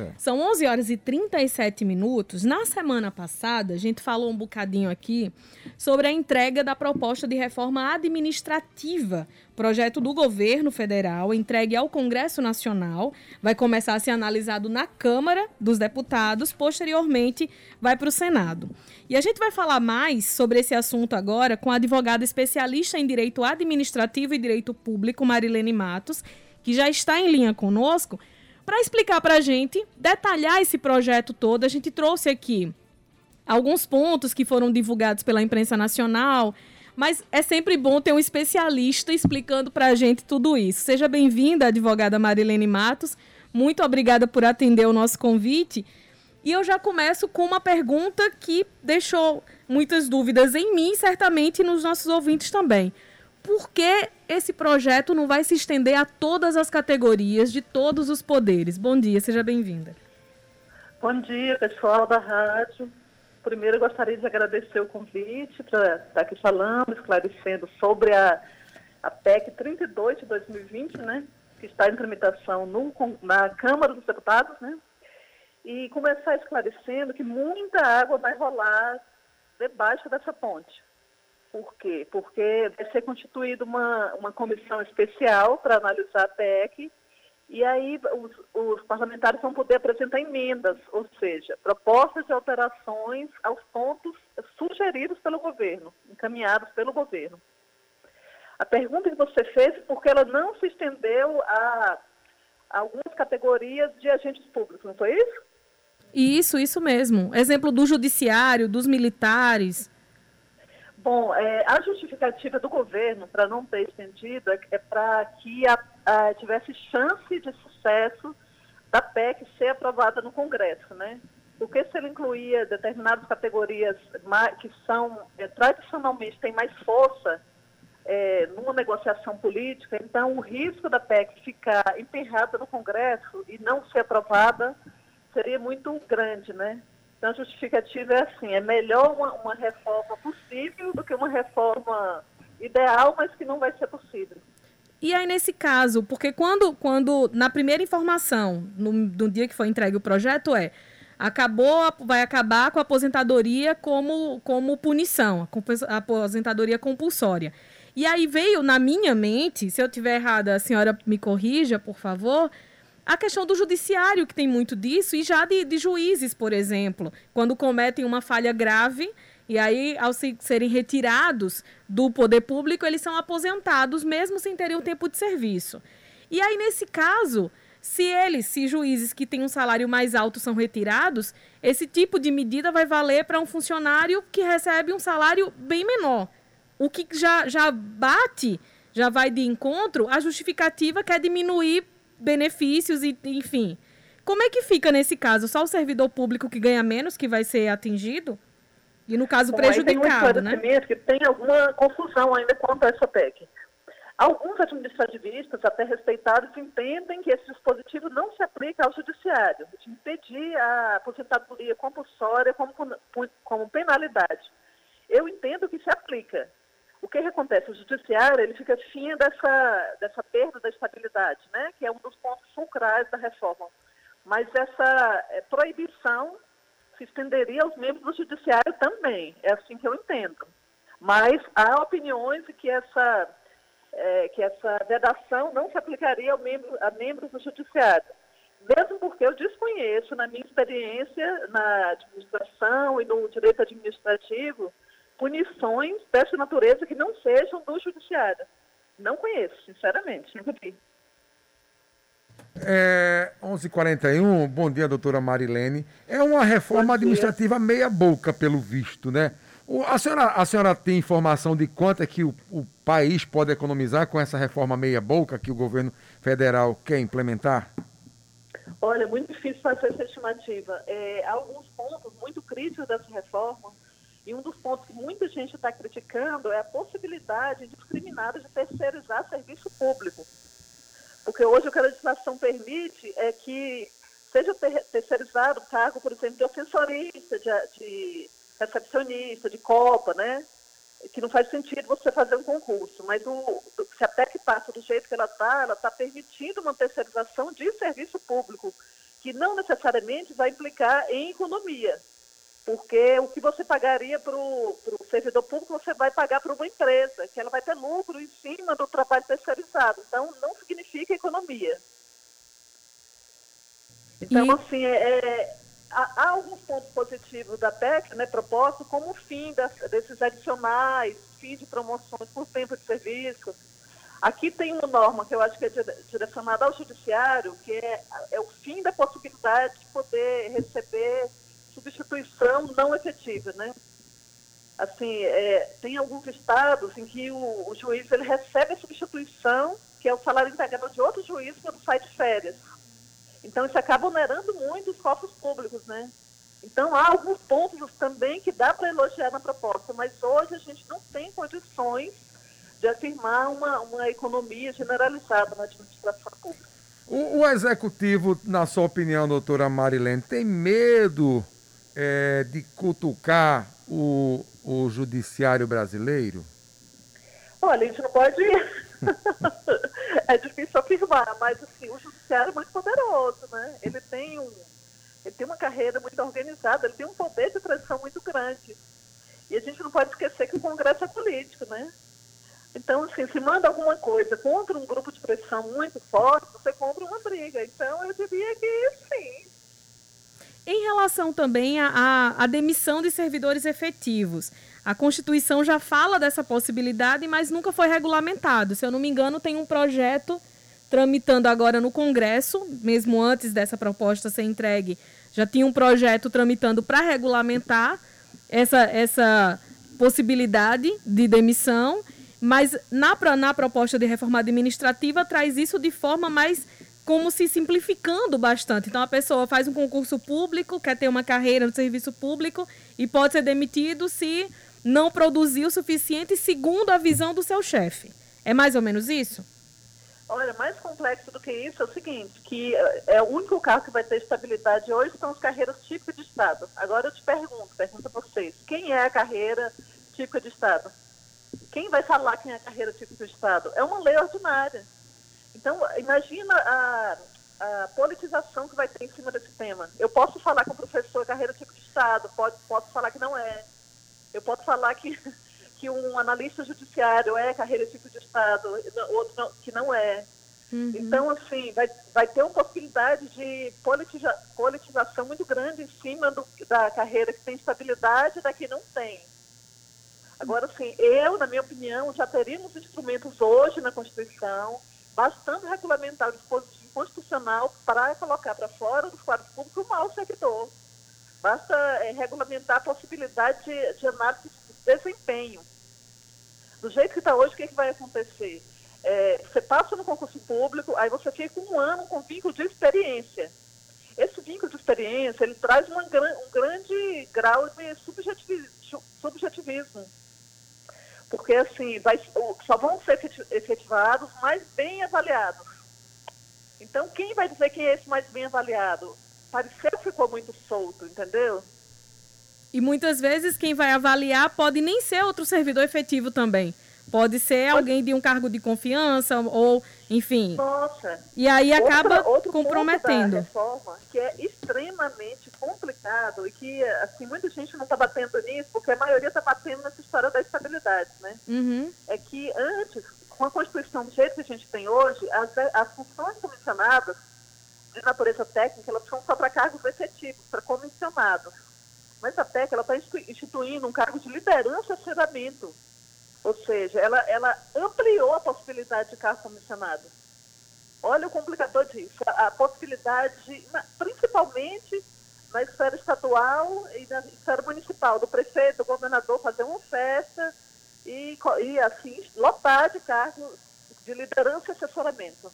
É. São 11 horas e 37 minutos. Na semana passada, a gente falou um bocadinho aqui sobre a entrega da proposta de reforma administrativa, projeto do governo federal, entregue ao Congresso Nacional, vai começar a ser analisado na Câmara dos Deputados, posteriormente vai para o Senado. E a gente vai falar mais sobre esse assunto agora com a advogada especialista em direito administrativo e direito público, Marilene Matos, que já está em linha conosco para explicar para a gente, detalhar esse projeto todo, a gente trouxe aqui alguns pontos que foram divulgados pela imprensa nacional, mas é sempre bom ter um especialista explicando para a gente tudo isso. Seja bem-vinda, advogada Marilene Matos. Muito obrigada por atender o nosso convite. E eu já começo com uma pergunta que deixou muitas dúvidas em mim, certamente nos nossos ouvintes também por que esse projeto não vai se estender a todas as categorias de todos os poderes? Bom dia, seja bem-vinda. Bom dia, pessoal da rádio. Primeiro, eu gostaria de agradecer o convite para estar aqui falando, esclarecendo sobre a, a PEC 32 de 2020, né, que está em tramitação no, na Câmara dos Deputados, né, e começar esclarecendo que muita água vai rolar debaixo dessa ponte. Por quê? Porque vai ser constituída uma, uma comissão especial para analisar a PEC e aí os, os, parlamentares vão poder apresentar emendas, ou seja, propostas de alterações aos pontos sugeridos pelo governo, encaminhados pelo governo. A pergunta que você fez é ela não se estendeu a, a algumas categorias de agentes públicos, não foi isso? Isso, isso mesmo. Exemplo do judiciário, dos militares. Bom, é, a justificativa do governo para não ter estendido é, é para que a, a, tivesse chance de sucesso da PEC ser aprovada no Congresso, né? Porque se ele incluía determinadas categorias que são é, tradicionalmente têm mais força é, numa negociação política, então o risco da PEC ficar emperrada no Congresso e não ser aprovada seria muito grande, né? Então, a justificativa é assim: é melhor uma, uma reforma possível do que uma reforma ideal, mas que não vai ser possível. E aí, nesse caso, porque quando, quando na primeira informação, no, no dia que foi entregue o projeto, é acabou, vai acabar com a aposentadoria como, como punição, a aposentadoria compulsória. E aí veio na minha mente, se eu tiver errada, a senhora me corrija, por favor, a questão do judiciário, que tem muito disso, e já de, de juízes, por exemplo, quando cometem uma falha grave. E aí, ao se, serem retirados do poder público, eles são aposentados, mesmo sem terem um tempo de serviço. E aí, nesse caso, se eles, se juízes que têm um salário mais alto são retirados, esse tipo de medida vai valer para um funcionário que recebe um salário bem menor. O que já, já bate, já vai de encontro, a justificativa que é diminuir benefícios e, enfim. Como é que fica nesse caso? Só o servidor público que ganha menos que vai ser atingido? E no caso Bom, prejudicado, tem um né? que tem alguma confusão ainda quanto a essa PEC. Alguns administrativistas, até respeitados, entendem que esse dispositivo não se aplica ao judiciário, de impedir a aposentadoria compulsória como, como penalidade. Eu entendo que se aplica, o que, que, acontece? O judiciário ele fica fim dessa, dessa perda da estabilidade, né? que é um dos pontos fulcrais da reforma. Mas essa é, proibição se estenderia aos membros do judiciário também, é assim que eu entendo. Mas há opiniões que essa, é, que essa vedação não se aplicaria ao membro, a membros do judiciário. Mesmo porque eu desconheço, na minha experiência na administração e no direito administrativo, punições dessa natureza que não sejam do judiciário. Não conheço, sinceramente, nunca vi. É, 11h41, bom dia, doutora Marilene. É uma reforma administrativa meia boca, pelo visto, né? A, senhora, a senhora tem informação de quanto é que o, o país pode economizar com essa reforma meia boca que o governo federal quer implementar? Olha, é muito difícil fazer essa estimativa. É, há alguns pontos muito críticos dessa reforma e um dos pontos que muita gente está criticando é a possibilidade indiscriminada de terceirizar serviço público. Porque hoje o que a legislação permite é que seja ter terceirizado o cargo, por exemplo, de ofensorista, de, de recepcionista, de copa, né? Que não faz sentido você fazer um concurso. Mas o, se a PEC passa do jeito que ela está, ela está permitindo uma terceirização de serviço público que não necessariamente vai implicar em economia. Porque o que você pagaria para o servidor público, você vai pagar para uma empresa, que ela vai ter lucro em cima do trabalho terceirizado. Então, não significa economia. Então, e... assim, é, é, há, alguns pontos positivos da PEC, né, proposto, como o fim das, desses adicionais, fim de promoções por tempo de serviço. Aqui tem uma norma que eu acho que é direcionada ao judiciário, que é, é o fim da possibilidade de poder receber substituição não efetiva, né? Assim, é, tem alguns estados em que o, o, juiz ele recebe a substituição, que é o salário integral de outro juiz quando sai de férias. Então, isso acaba onerando muito os cofres públicos, né? Então, há alguns pontos também que dá para elogiar na proposta, mas hoje a gente não tem condições de afirmar uma, uma economia generalizada na administração pública. O, o executivo, na sua opinião, doutora Marilene, tem medo é, de cutucar o, o judiciário brasileiro? Olha, a gente não pode. é difícil afirmar, mas assim, o judiciário é muito poderoso, né? Ele tem, um, ele tem uma carreira muito organizada, ele tem um poder de pressão muito grande. E a gente não pode esquecer que o Congresso é político, né? Então, assim, se manda alguma coisa contra um grupo de pressão muito forte, você compra uma briga. Então, eu diria que sim, em relação também à demissão de servidores efetivos, a Constituição já fala dessa possibilidade, mas nunca foi regulamentado. Se eu não me engano, tem um projeto tramitando agora no Congresso, mesmo antes dessa proposta ser entregue, já tinha um projeto tramitando para regulamentar essa, essa possibilidade de demissão, mas na, na proposta de reforma administrativa traz isso de forma mais como se simplificando bastante. Então a pessoa faz um concurso público, quer ter uma carreira no serviço público e pode ser demitido se não produzir o suficiente segundo a visão do seu chefe. É mais ou menos isso? Olha, mais complexo do que isso é o seguinte, que é, é o único carro que vai ter estabilidade hoje são as carreiras típicas de Estado. Agora eu te pergunto, pergunto a vocês, quem é a carreira típica de Estado? Quem vai falar quem é a carreira típica de Estado? É uma lei ordinária. Então, imagina a, a, politização que vai ter em cima desse tema. Eu posso falar com o professor carreira tipo de Estado, pode, posso falar que não é. Eu posso falar que, que um analista judiciário é carreira tipo de Estado, outro não, que não é. Uhum. Então, assim, vai, vai ter uma possibilidade de politiza, politização muito grande em cima do, da carreira que tem estabilidade e da que não tem. Agora, assim, eu, na minha opinião, já teríamos instrumentos hoje na Constituição bastando regulamentar o dispositivo constitucional para colocar para fora dos quadros públicos o mau servidor. Basta é, regulamentar a possibilidade de, de, análise de desempenho. Do jeito que está hoje, o que, é que vai acontecer? É, você passa no concurso público, aí você fica um ano com vínculo de experiência. Esse vínculo de experiência, ele traz uma, um grande grau de subjetivismo porque assim, vai, só vão ser efetivados mais bem avaliados. Então, quem vai dizer quem é esse mais bem avaliado? Pareceu que ficou muito solto, entendeu? E muitas vezes quem vai avaliar pode nem ser outro servidor efetivo também. Pode ser alguém de um cargo de confiança ou, enfim. Nossa. E aí acaba outra, outro comprometendo. Da reforma que é extremamente complicado e que assim muita gente não está batendo nisso porque a maioria está batendo nessa história da estabilidade, né? Uhum. É que antes, com a constituição do jeito que a gente tem hoje, as, as funções comissionadas de natureza técnica elas são só para cargos efetivos, para comissionados. Mas a PEC está instituindo um cargo de liderança e aceitamento ou seja, ela, ela ampliou a possibilidade de cargo comissionado. Olha o complicador disso, a, a possibilidade, principalmente na esfera estadual e na esfera municipal, do prefeito, do governador fazer uma festa e, e assim, lotar de cargos de liderança e assessoramento.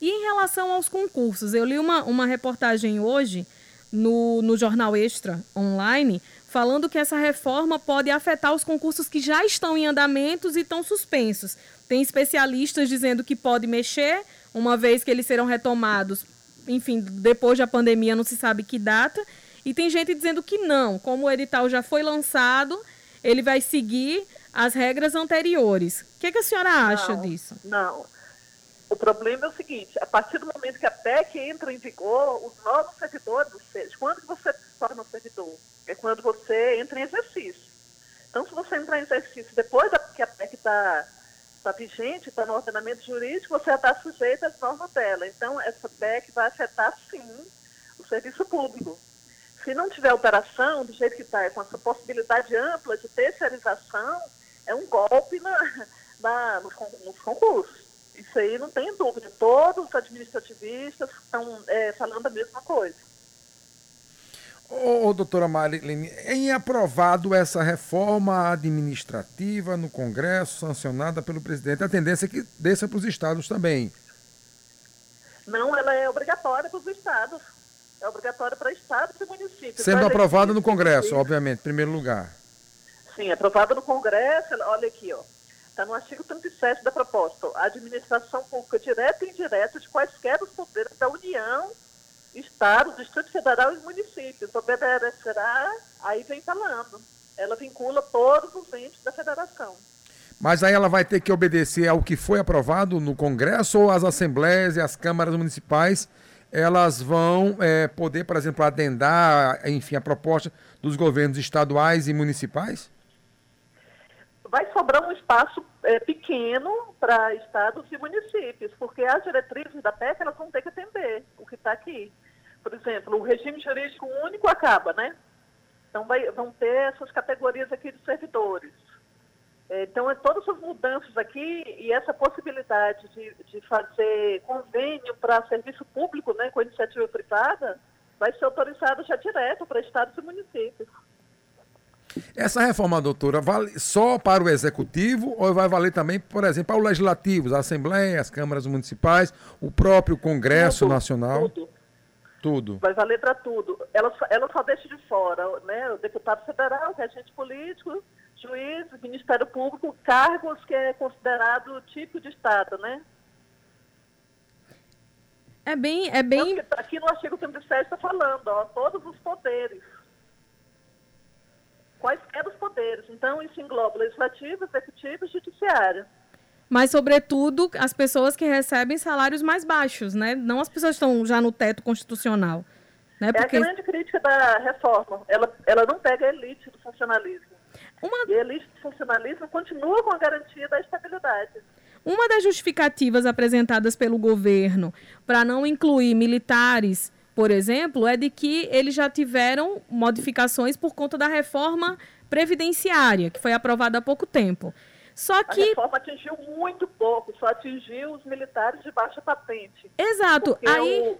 E em relação aos concursos, eu li uma, uma reportagem hoje no, no Jornal Extra Online falando que essa reforma pode afetar os concursos que já estão em andamentos e estão suspensos. Tem especialistas dizendo que pode mexer, uma vez que eles serão retomados, enfim, depois da pandemia, não se sabe que data. E tem gente dizendo que não, como o edital já foi lançado, ele vai seguir as regras anteriores. O que, que a senhora acha não, disso? Não. O problema é o seguinte, a partir do momento que a PEC entra em vigor, os novos servidores, ou seja, quando você torna servidor? É quando você entra em exercício. Então, se você entrar em exercício depois que a PEC está tá vigente, está no ordenamento jurídico, você já está sujeito às normas dela. Então, essa PEC vai afetar, sim, o serviço público. Se não tiver operação, do jeito que está, com essa possibilidade ampla de terceirização, é um golpe na, na, nos, nos concursos. Isso aí não tem dúvida. Todos os administrativistas estão é, falando a mesma coisa. Ô, ô, doutora Marilene, em aprovado essa reforma administrativa no Congresso, sancionada pelo presidente, a tendência é que desça para os estados também. Não, ela é obrigatória para os estados. É obrigatória para estados e municípios. Sendo aprovada no Congresso, obviamente, em primeiro lugar. Sim, aprovada no Congresso, olha aqui, ó. Está no artigo 37 da proposta. A administração pública direta e indireta de quaisquer dos poderes da União, Estado, Distrito Federal e municípios obedecerá, aí vem falando. Ela vincula todos os entes da federação. Mas aí ela vai ter que obedecer ao que foi aprovado no Congresso ou as assembleias e as câmaras municipais elas vão é, poder, por exemplo, adendar, enfim, a proposta dos governos estaduais e municipais? vai sobrar um espaço é, pequeno para estados e municípios, porque as diretrizes da PEC elas vão ter que atender o que está aqui. Por exemplo, o regime jurídico único acaba, né? Então vai, vão ter essas categorias aqui de servidores. É, então, é todas as mudanças aqui e essa possibilidade de, de fazer convênio para serviço público né, com iniciativa privada vai ser autorizado já direto para estados e municípios. Essa reforma, doutora, vale só para o executivo ou vai valer também, por exemplo, para o legislativo, a Assembleia, as câmaras municipais, o próprio Congresso tudo, Nacional? Tudo. Tudo. Vai valer para tudo. Ela, ela só deixa de fora né, o deputado federal, regente político, juiz, Ministério Público, cargos que é considerado tipo de Estado, né? É bem. É bem... Aqui no artigo 37 está falando, ó, todos os poderes quaisquer os poderes. Então, isso engloba legislativo, executivo e judiciário. Mas, sobretudo, as pessoas que recebem salários mais baixos, né? Não as pessoas que estão já no teto constitucional. Né? Porque... É a grande crítica da reforma. Ela, ela não pega a elite do funcionalismo. Uma... E a elite do funcionalismo continua com a garantia da estabilidade. Uma das justificativas apresentadas pelo governo para não incluir militares por exemplo, é de que eles já tiveram modificações por conta da reforma previdenciária, que foi aprovada há pouco tempo. Só que. A reforma atingiu muito pouco, só atingiu os militares de baixa patente. Exato. Aí, o...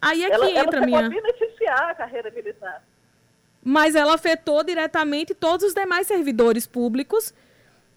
aí é ela, que entra ela minha. beneficiar a carreira militar. Mas ela afetou diretamente todos os demais servidores públicos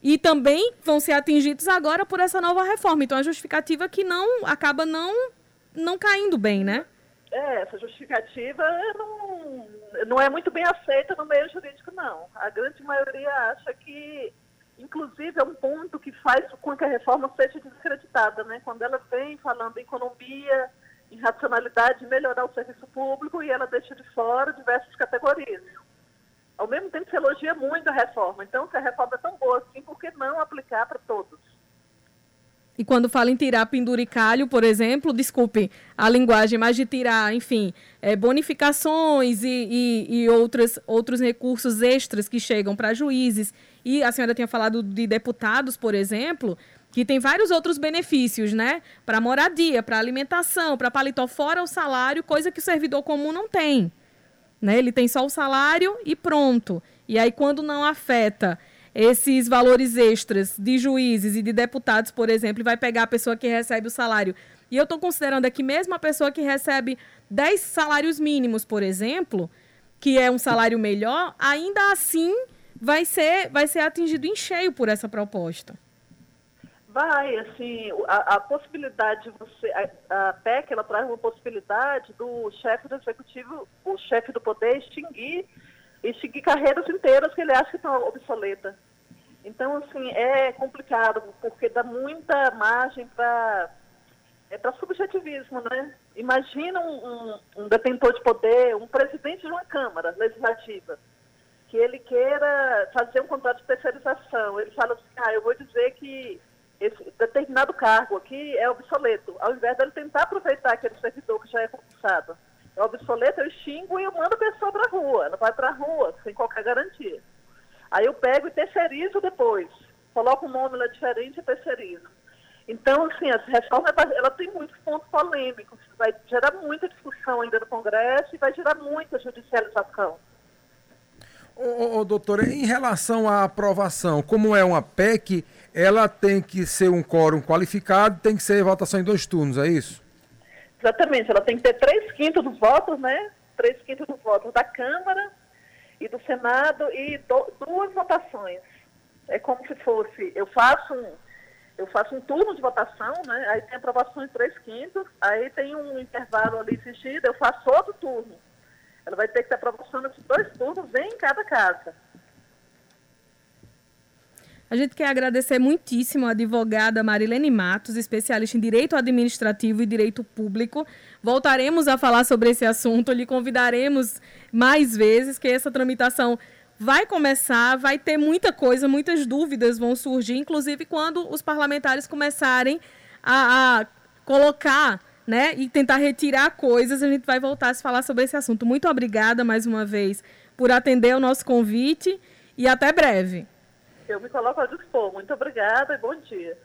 e também vão ser atingidos agora por essa nova reforma. Então a justificativa é que não acaba não não caindo bem, né? É, essa justificativa não, não é muito bem aceita no meio jurídico, não. A grande maioria acha que, inclusive, é um ponto que faz com que a reforma seja desacreditada, né? Quando ela vem falando em economia, em racionalidade, melhorar o serviço público e ela deixa de fora diversas categorias. Ao mesmo tempo, se elogia muito a reforma. Então, se a reforma é tão boa assim, por que não aplicar para todos? E quando fala em tirar penduricalho, por exemplo, desculpe a linguagem, mas de tirar, enfim, é, bonificações e, e, e outras, outros recursos extras que chegam para juízes. E a senhora tinha falado de deputados, por exemplo, que tem vários outros benefícios, né? Para moradia, para alimentação, para paletó fora o salário, coisa que o servidor comum não tem. Né? Ele tem só o salário e pronto. E aí, quando não afeta esses valores extras de juízes e de deputados, por exemplo, vai pegar a pessoa que recebe o salário. E eu estou considerando aqui mesmo a pessoa que recebe 10 salários mínimos, por exemplo, que é um salário melhor, ainda assim vai ser, vai ser atingido em cheio por essa proposta. Vai, assim, a, a possibilidade de você. A, a, PEC ela traz uma possibilidade do chefe do executivo, o chefe do poder, extinguir, extinguir carreiras inteiras que ele acha que estão obsoletas. Então, assim, é complicado, porque dá muita margem para é para subjetivismo, né? Imagina um, um, um, detentor de poder, um presidente de uma Câmara Legislativa, que ele queira fazer um contrato de especialização. Ele fala assim, ah, eu vou dizer que esse determinado cargo aqui é obsoleto. Ao invés dele tentar aproveitar aquele servidor que já é concursado, é obsoleto, eu xingo e eu mando a pessoa para a rua. Ela vai para a rua sem qualquer garantia. Aí eu pego e terceirizo depois. Coloco um nome lá diferente e terceirizo. Então, assim, essa reforma ela tem muitos pontos polêmicos, vai gerar muita discussão ainda no Congresso e vai gerar muita judicialização. Ô, ô, doutora, em relação à aprovação, como é uma PEC, ela tem que ser um quórum qualificado, tem que ser votação em dois turnos, é isso? Exatamente, ela tem que ter três quintos dos votos, né? Três quintos dos votos da Câmara e do Senado e do, duas votações. É como se fosse, eu faço um, eu faço um turno de votação, né? Aí tem aprovação em três quintos, aí tem um intervalo ali assistido, eu faço outro turno. Ela vai ter que aprovação nesses dois turnos em cada casa. A gente quer agradecer muitíssimo a advogada Marilene Matos, especialista em direito administrativo e direito público. Voltaremos a falar sobre esse assunto, lhe convidaremos mais vezes, que essa tramitação vai começar, vai ter muita coisa, muitas dúvidas vão surgir, inclusive quando os parlamentares começarem a, a colocar né, e tentar retirar coisas, a gente vai voltar a se falar sobre esse assunto. Muito obrigada mais uma vez por atender o nosso convite e até breve. Eu me coloco ao dispor. Muito obrigada e bom dia.